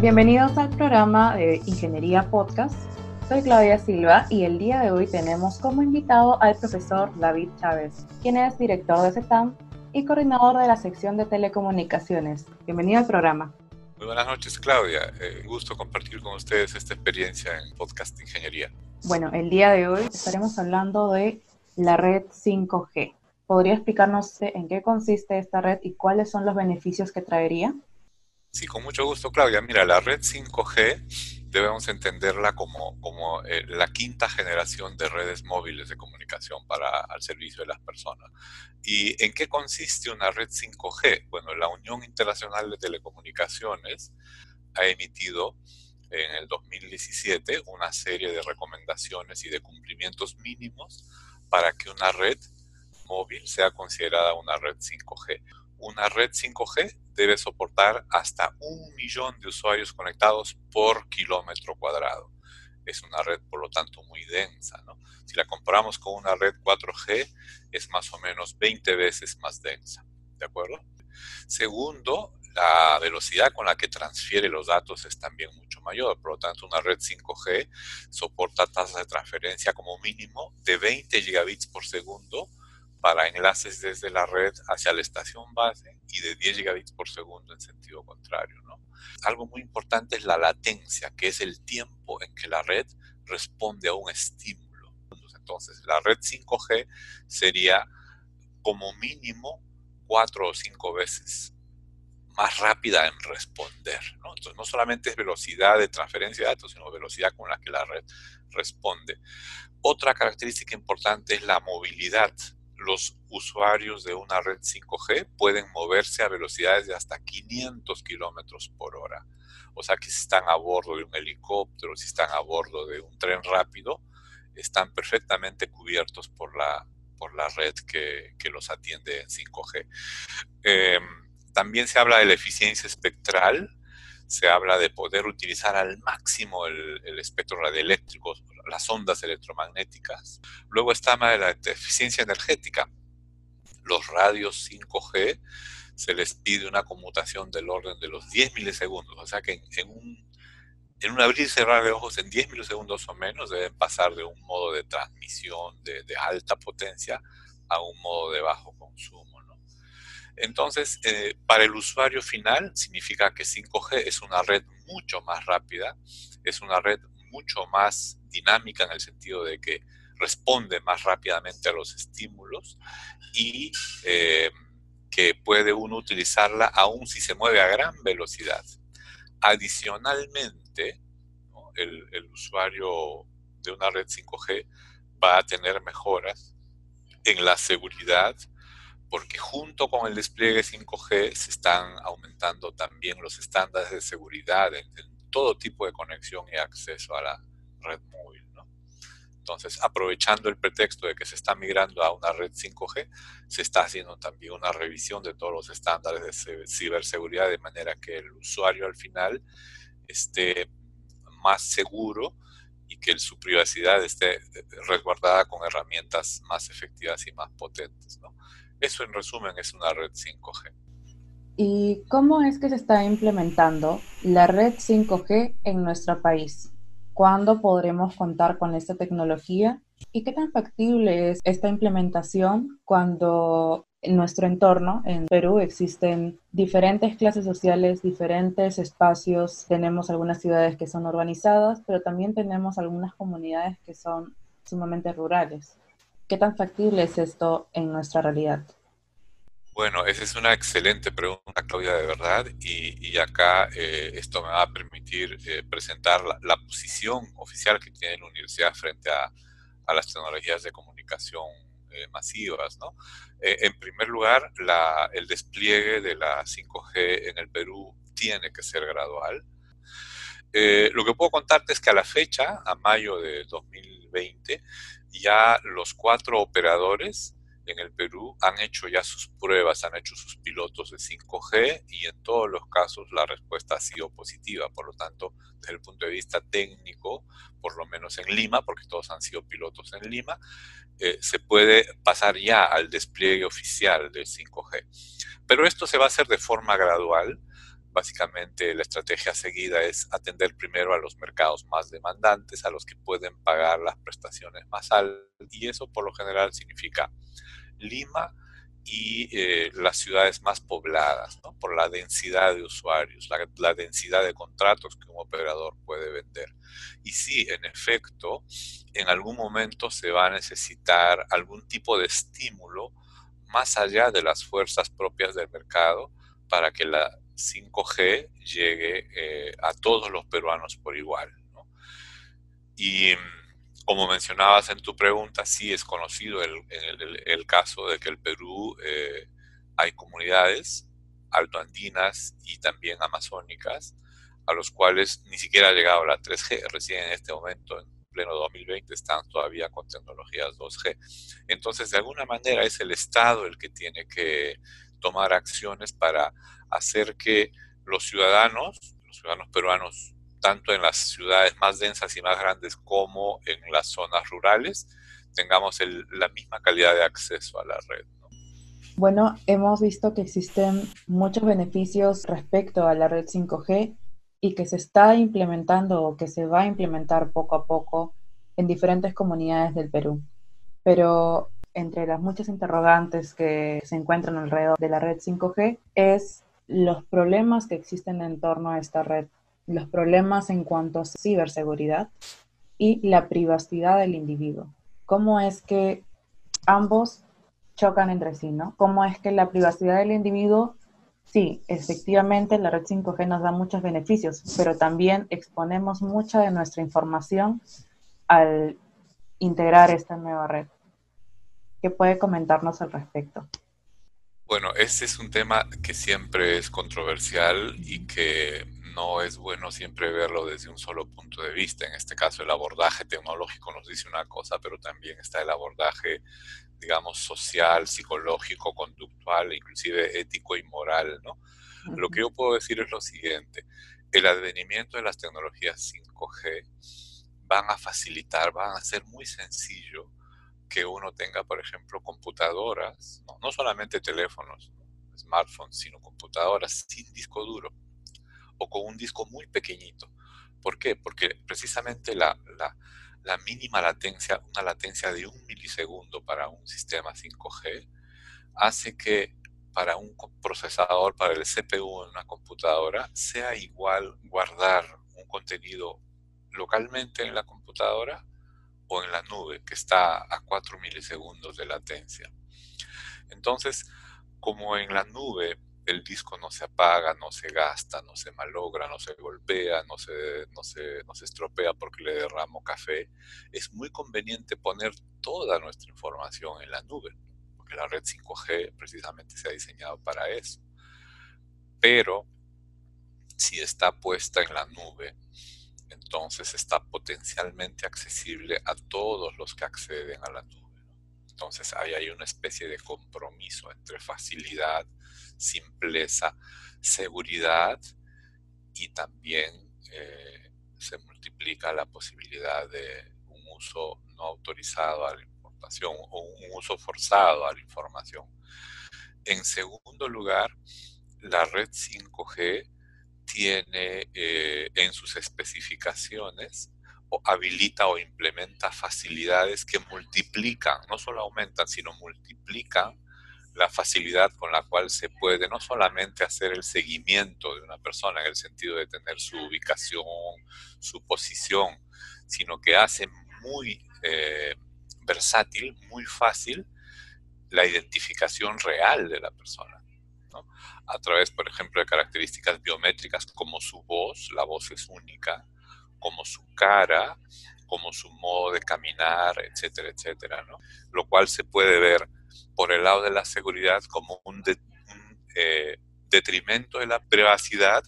Bienvenidos al programa de Ingeniería Podcast. Soy Claudia Silva y el día de hoy tenemos como invitado al profesor David Chávez, quien es director de CETAM y coordinador de la sección de telecomunicaciones. Bienvenido al programa. Muy buenas noches, Claudia. Eh, un gusto compartir con ustedes esta experiencia en podcast de ingeniería. Bueno, el día de hoy estaremos hablando de la red 5G. ¿Podría explicarnos en qué consiste esta red y cuáles son los beneficios que traería? Sí, con mucho gusto, Claudia. Mira, la red 5G debemos entenderla como, como eh, la quinta generación de redes móviles de comunicación para al servicio de las personas. ¿Y en qué consiste una red 5G? Bueno, la Unión Internacional de Telecomunicaciones ha emitido en el 2017 una serie de recomendaciones y de cumplimientos mínimos para que una red móvil sea considerada una red 5G. Una red 5G debe soportar hasta un millón de usuarios conectados por kilómetro cuadrado. Es una red, por lo tanto, muy densa. Si la comparamos con una red 4G, es más o menos 20 veces más densa. ¿De acuerdo? Segundo, la velocidad con la que transfiere los datos es también mucho mayor. Por lo tanto, una red 5G soporta tasas de transferencia como mínimo de 20 gigabits por segundo para enlaces desde la red hacia la estación base y de 10 gigabits por segundo en sentido contrario. Algo muy importante es la latencia, que es el tiempo en que la red responde a un estímulo. Entonces, la red 5G sería como mínimo cuatro o cinco veces más rápida en responder. Entonces, no solamente es velocidad de transferencia de datos, sino velocidad con la que la red responde. Otra característica importante es la movilidad los usuarios de una red 5G pueden moverse a velocidades de hasta 500 kilómetros por hora. O sea que si están a bordo de un helicóptero, si están a bordo de un tren rápido, están perfectamente cubiertos por la, por la red que, los atiende en 5G. Em, también se habla de la eficiencia espectral, se habla de poder utilizar al máximo el, espectro radioeléctrico, las ondas electromagnéticas. Luego está la eficiencia energética. Los radios 5G se les pide una conmutación del orden de los 10 milisegundos, o sea que en, un, en un abrir y cerrar de ojos en 10 milisegundos o menos deben pasar de un modo de transmisión de, alta potencia a un modo de bajo consumo. Entonces, eh, para el usuario final significa que 5G es una red mucho más rápida, es una red mucho más dinámica en el sentido de que responde más rápidamente a los estímulos y eh, que puede uno utilizarla aún si se mueve a gran velocidad. Adicionalmente, el, usuario de una red 5G va a tener mejoras en la seguridad, porque junto con el despliegue 5G se están aumentando también los estándares de seguridad en, todo tipo de conexión y acceso a la red móvil. Entonces, aprovechando el pretexto de que se está migrando a una red 5G, se está haciendo también una revisión de todos los estándares de ciberseguridad de manera que el usuario al final esté más seguro y que su privacidad esté resguardada con herramientas más efectivas y más potentes. Eso en resumen es una red 5G. ¿Y cómo es que se está implementando la red 5G en nuestro país? ¿Cuándo podremos contar con esta tecnología? ¿Y qué tan factible es esta implementación cuando en nuestro entorno, en Perú, existen diferentes clases sociales, diferentes espacios? Tenemos algunas ciudades que son urbanizadas, pero también tenemos algunas comunidades que son sumamente rurales. ¿Qué tan factible es esto en nuestra realidad? Bueno, esa es una excelente pregunta, Claudia, de verdad, y, acá eh, esto me va a permitir eh, presentar la, posición oficial que tiene la universidad frente a, las tecnologías de comunicación eh, masivas. ¿no? en primer lugar, el despliegue de la 5G en el Perú tiene que ser gradual. lo que puedo contarte es que a la fecha, a mayo de 2020, ya los cuatro operadores en el Perú han hecho ya sus pruebas, han hecho sus pilotos de 5G y en todos los casos la respuesta ha sido positiva. Por lo tanto, desde el punto de vista técnico, por lo menos en Lima, porque todos han sido pilotos en Lima, eh, se puede pasar ya al despliegue oficial del 5G. Pero esto se va a hacer de forma gradual. Básicamente la estrategia seguida es atender primero a los mercados más demandantes, a los que pueden pagar las prestaciones más altas, y eso por lo general significa Lima y eh, las ciudades más pobladas, por la densidad de usuarios, la, la, densidad de contratos que un operador puede vender. Y sí, en efecto, en algún momento se va a necesitar algún tipo de estímulo más allá de las fuerzas propias del mercado para que la 5G llegue eh, a todos los peruanos por igual. Y mm, como mencionabas en tu pregunta, sí es conocido el, caso de que el Perú eh, hay comunidades altoandinas y también amazónicas a los cuales ni siquiera ha llegado la 3G. Recién en este momento, en pleno 2020, están todavía con tecnologías 2G. Entonces, de alguna manera es el Estado el que tiene que tomar acciones para hacer que los ciudadanos, los ciudadanos peruanos, tanto en las ciudades más densas y más grandes como en las zonas rurales, tengamos la misma calidad de acceso a la red. Bueno, hemos visto que existen muchos beneficios respecto a la red 5G y que se está implementando o que se va a implementar poco a poco en diferentes comunidades del Perú. Pero entre las muchas interrogantes que se encuentran alrededor de la red 5G es los problemas que existen en torno a esta red, los problemas en cuanto a ciberseguridad y la privacidad del individuo. ¿Cómo es que ambos chocan entre sí, ¿no? ¿Cómo es que la privacidad del individuo, sí, efectivamente la red 5G nos da muchos beneficios, pero también exponemos mucha de nuestra información al integrar esta nueva red? ¿Qué puede comentarnos al respecto? Bueno, este es un tema que siempre es controversial y que no es bueno siempre verlo desde un solo punto de vista. En este caso, el abordaje tecnológico nos dice una cosa, pero también está el abordaje, digamos, social, psicológico, conductual, inclusive ético y moral, ¿no? Lo que yo puedo decir es lo siguiente. El advenimiento de las tecnologías 5G van a facilitar, van a ser muy sencillo que uno tenga, por ejemplo, computadoras, no, solamente teléfonos, smartphones, sino computadoras sin disco duro o con un disco muy pequeñito. ¿Por qué? Porque precisamente la, la, mínima latencia, una latencia de un milisegundo para un sistema 5G, hace que para un procesador, para el CPU en una computadora, sea igual guardar un contenido localmente en la computadora o en la nube, que está a 4 milisegundos de latencia. Entonces, como en la nube el disco no se apaga, no se gasta, no se malogra, no se golpea, no se, no se, no se estropea porque le derramo café, es muy conveniente poner toda nuestra información en la nube, porque la red 5G precisamente se ha diseñado para eso. Pero si está puesta en la nube, entonces está potencialmente accesible a todos los que acceden a la nube. Entonces ahí hay una especie de compromiso entre facilidad, simpleza, seguridad y también eh, se multiplica la posibilidad de un uso no autorizado a la información o un uso forzado a la información. En segundo lugar, la red 5G tiene eh, en sus especificaciones o habilita o implementa facilidades que multiplican, no solo aumentan, sino multiplican la facilidad con la cual se puede no solamente hacer el seguimiento de una persona en el sentido de tener su ubicación, su posición, sino que hace muy eh, versátil, muy fácil la identificación real de la persona a través, por ejemplo, de características biométricas como su voz, la voz es única, como su cara, como su modo de caminar, etcétera, etcétera, ¿no? Lo cual se puede ver por el lado de la seguridad como un, eh, detrimento de la privacidad,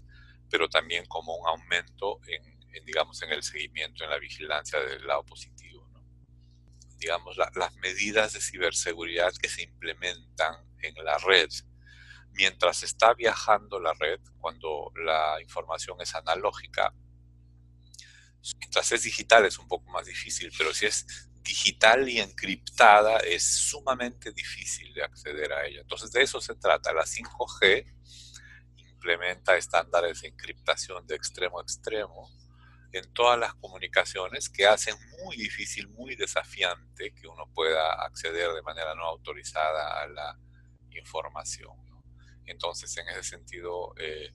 pero también como un aumento en, digamos, en el seguimiento, en la vigilancia del lado positivo. ¿no? Digamos, las medidas de ciberseguridad que se implementan en la red mientras está viajando la red, cuando la información es analógica, mientras es digital es un poco más difícil, pero si es digital y encriptada es sumamente difícil de acceder a ella. Entonces de eso se trata. La 5G implementa estándares de encriptación de extremo a extremo en todas las comunicaciones que hacen muy difícil, muy desafiante que uno pueda acceder de manera no autorizada a la información. Entonces, en ese sentido, eh,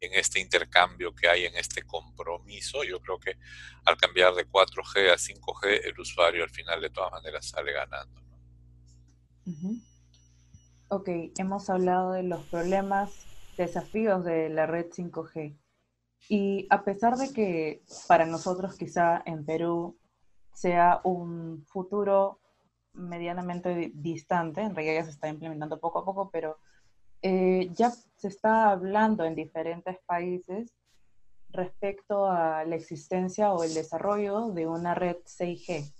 en este intercambio que hay, en este compromiso, yo creo que al cambiar de 4G a 5G, el usuario al final de todas maneras sale ganando. Ok, hemos hablado de los problemas, desafíos de la red 5G. Y a pesar de que para nosotros quizá en Perú sea un futuro medianamente distante, en realidad ya se está implementando poco a poco, pero eh, ya se está hablando en diferentes países respecto a la existencia o el desarrollo de una red 6G.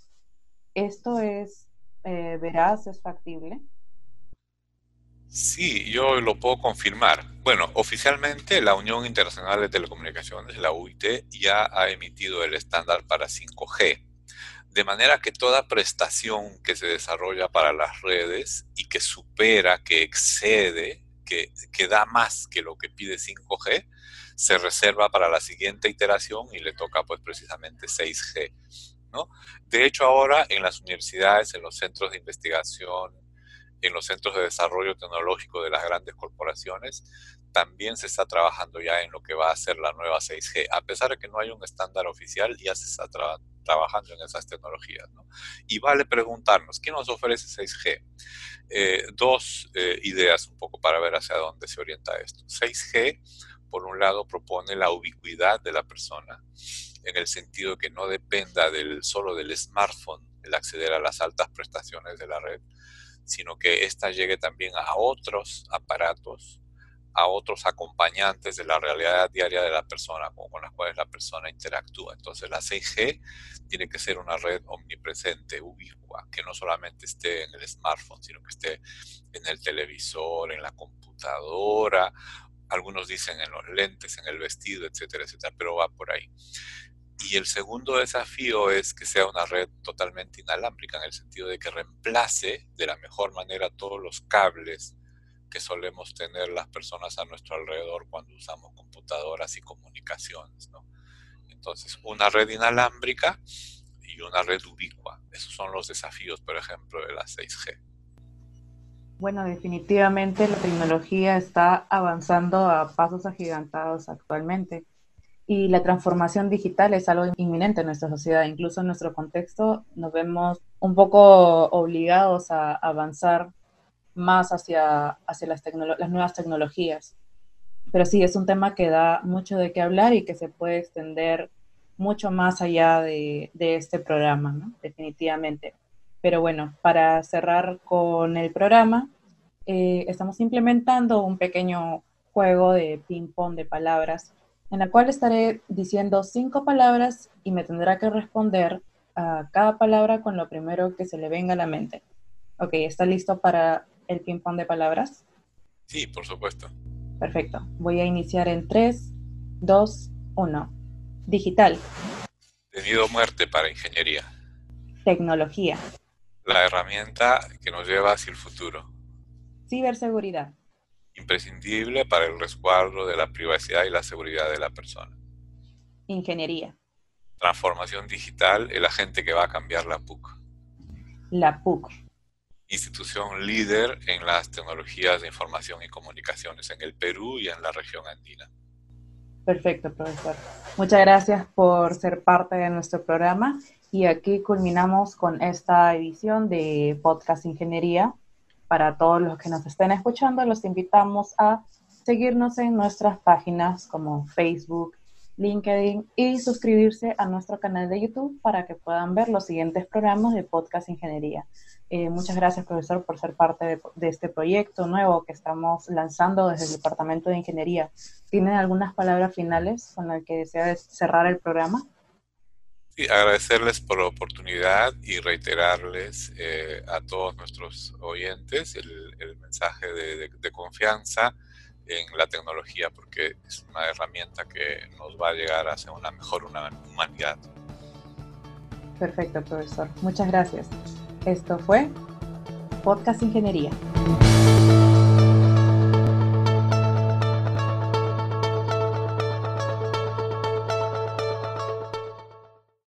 ¿Esto es eh, veraz, es factible? Sí, yo lo puedo confirmar. Bueno, oficialmente la Unión Internacional de Telecomunicaciones, la UIT, ya ha emitido el estándar para 5G. De manera que toda prestación que se desarrolla para las redes y que supera, que excede, que, da más que lo que pide 5G, se reserva para la siguiente iteración y le toca pues precisamente 6G. ¿no? De hecho, ahora en las universidades, en los centros de investigación, en los centros de desarrollo tecnológico de las grandes corporaciones, también se está trabajando ya en lo que va a ser la nueva 6G. A pesar de que no hay un estándar oficial, ya se está trabajando en esas tecnologías. Y vale preguntarnos, ¿qué nos ofrece 6G? Eh, dos eh, ideas un poco para ver hacia dónde se orienta esto. 6G, por un lado, propone la ubicuidad de la persona, en el sentido que no dependa del, solo del smartphone el acceder a las altas prestaciones de la red, sino que ésta llegue también a otros aparatos, a otros acompañantes de la realidad diaria de la persona, con las cuales la persona interactúa. Entonces la 6G tiene que ser una red omnipresente, ubicua, que no solamente esté en el smartphone, sino que esté en el televisor, en la computadora, algunos dicen en los lentes, en el vestido, etcétera, etcétera, pero va por ahí. Y el segundo desafío es que sea una red totalmente inalámbrica, en el sentido de que reemplace de la mejor manera todos los cables que solemos tener las personas a nuestro alrededor cuando usamos computadoras y comunicaciones. Entonces, una red inalámbrica y una red ubicua. Esos son los desafíos, por ejemplo, de la 6G. Bueno, definitivamente la tecnología está avanzando a pasos agigantados actualmente y la transformación digital es algo inminente en nuestra sociedad. Incluso en nuestro contexto nos vemos un poco obligados a avanzar más hacia, hacia las, las nuevas tecnologías. Pero sí, es un tema que da mucho de qué hablar y que se puede extender mucho más allá de, de este programa, ¿no? definitivamente. Pero bueno, para cerrar con el programa, eh, estamos implementando un pequeño juego de ping-pong de palabras en la cual estaré diciendo cinco palabras y me tendrá que responder a cada palabra con lo primero que se le venga a la mente. Ok, ¿está listo para el ping-pong de palabras? Sí, por supuesto. Perfecto. Voy a iniciar en 3, 2, 1. Digital. Tenido muerte para ingeniería. Tecnología. La herramienta que nos lleva hacia el futuro. Ciberseguridad imprescindible para el resguardo de la privacidad y la seguridad de la persona. Ingeniería. Transformación digital, el agente que va a cambiar la PUC. La PUC. Institución líder en las tecnologías de información y comunicaciones en el Perú y en la región andina. Perfecto, profesor. Muchas gracias por ser parte de nuestro programa y aquí culminamos con esta edición de Podcast Ingeniería para todos los que nos estén escuchando, los invitamos a seguirnos en nuestras páginas como Facebook, LinkedIn y suscribirse a nuestro canal de YouTube para que puedan ver los siguientes programas de Podcast Ingeniería. Eh, muchas gracias, profesor, por ser parte de, este proyecto nuevo que estamos lanzando desde el Departamento de Ingeniería. ¿Tienen algunas palabras finales con las que desea cerrar el programa? Agradecerles por la oportunidad y reiterarles eh, a todos nuestros oyentes el, mensaje de, confianza en la tecnología, porque es una herramienta que nos va a llegar hacia una mejor humanidad. Perfecto, profesor. Muchas gracias. Esto fue Podcast Ingeniería.